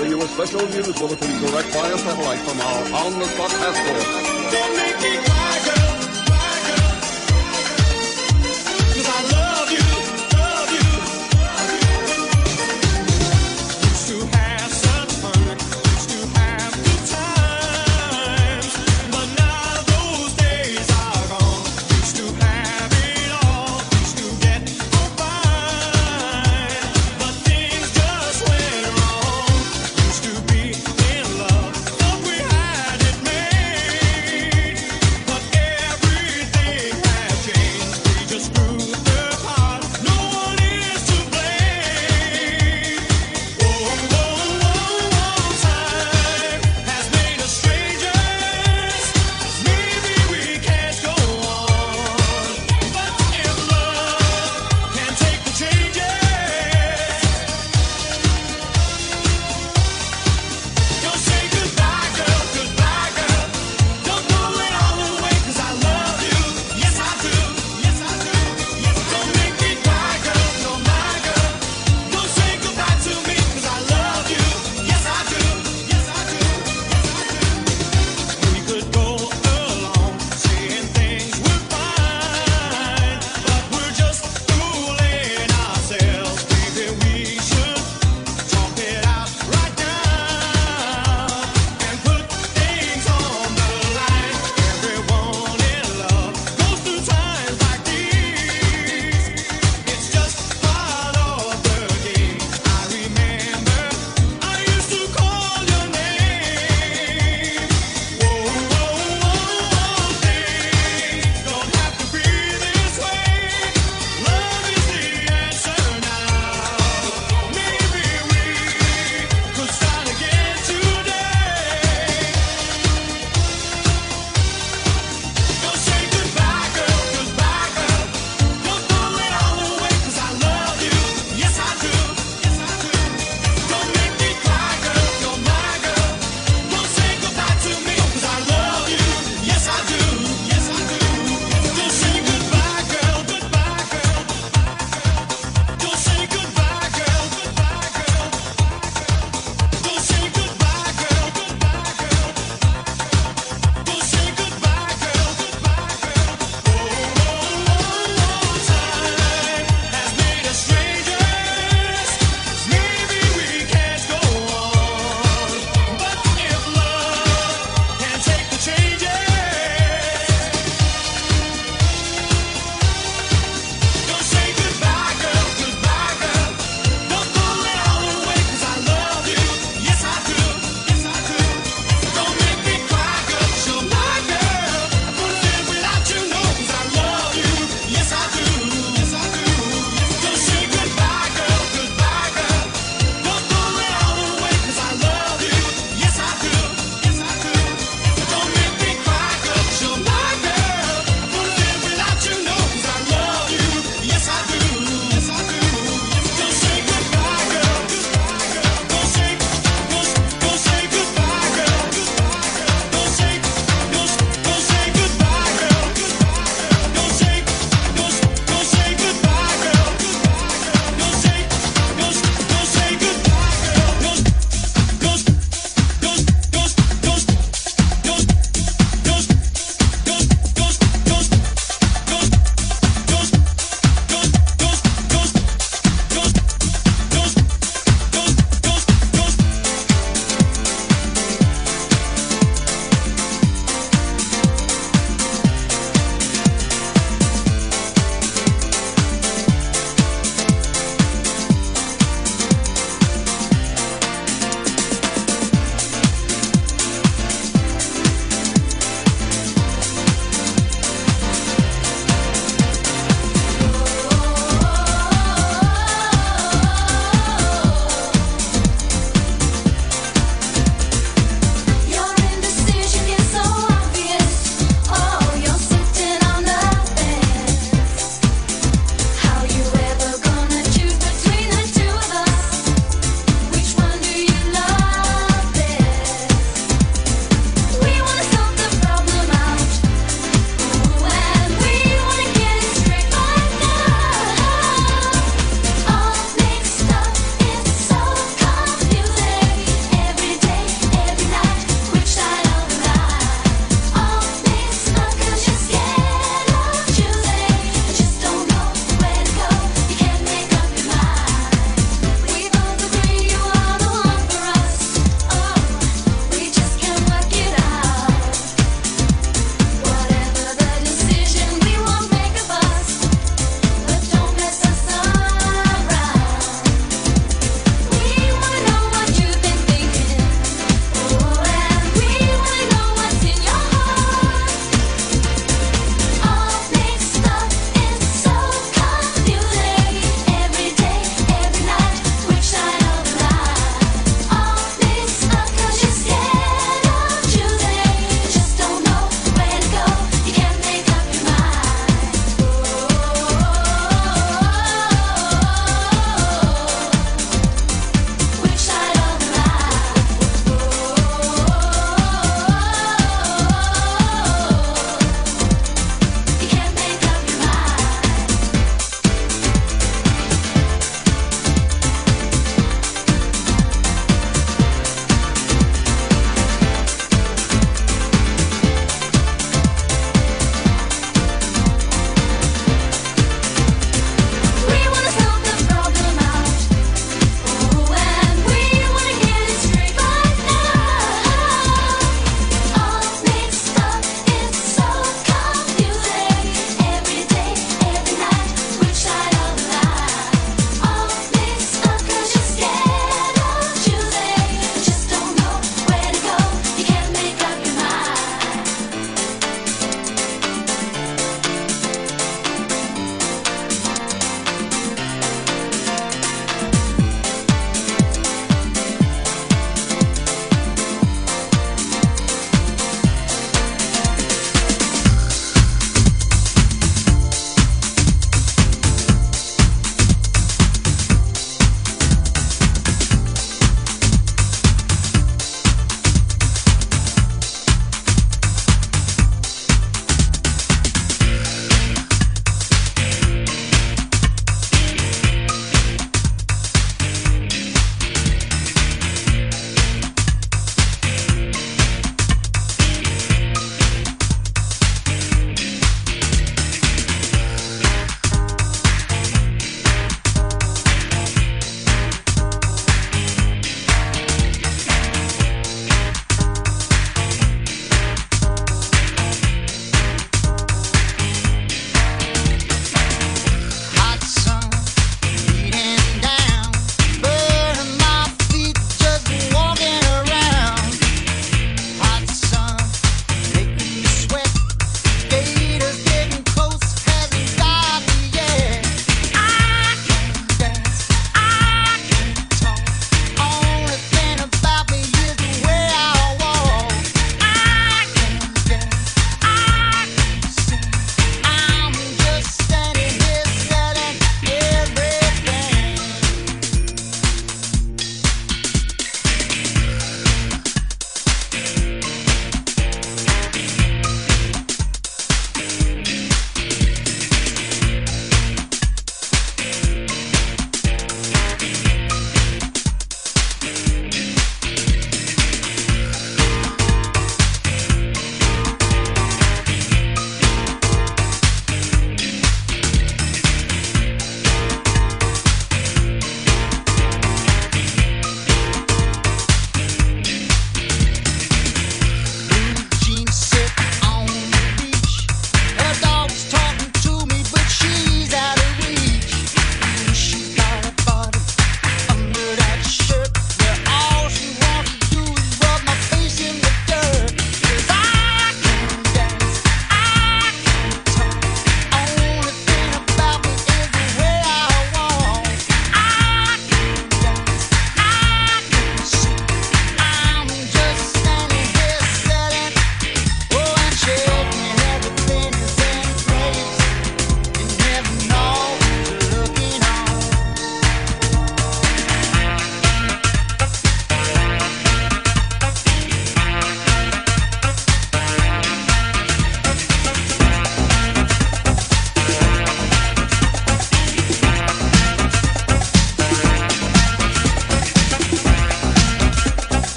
bring you a special news bulletin direct via satellite from our on-the-spot passport.